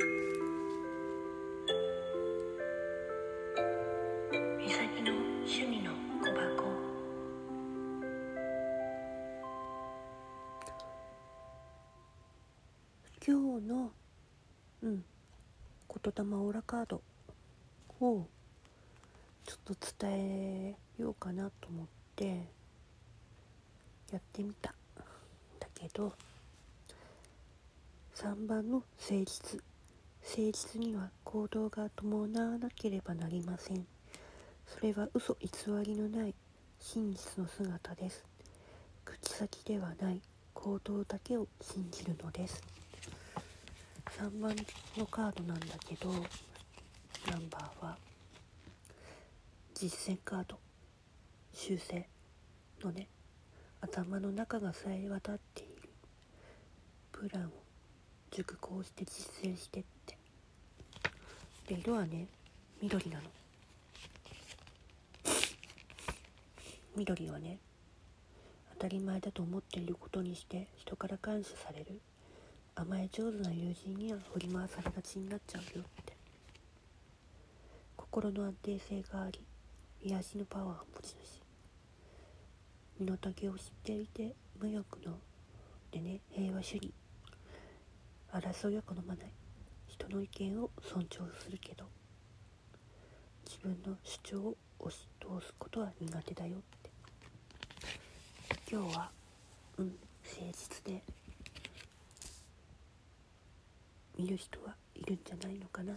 今日のうん言霊オーラカードをちょっと伝えようかなと思ってやってみた。だけど3番の誠実。誠実には行動が伴わなければなりません。それは嘘偽りのない真実の姿です。口先ではない行動だけを信じるのです。3番のカードなんだけどナンバーは実践カード。修正のね。頭の中がさえ渡っている。プランを熟考して実践してって。で色はね緑なの。緑はね当たり前だと思っていることにして人から感謝される。甘え上手な友人には振り回されがちになっちゃうよって。心の安定性があり癒しのパワーを持ち主。身の丈を知っていて無欲のでね平和主義。争いは好まない。人の意見を尊重するけど自分の主張を押し通すことは苦手だよって。今日はうん誠実で見る人はいるんじゃないのかな。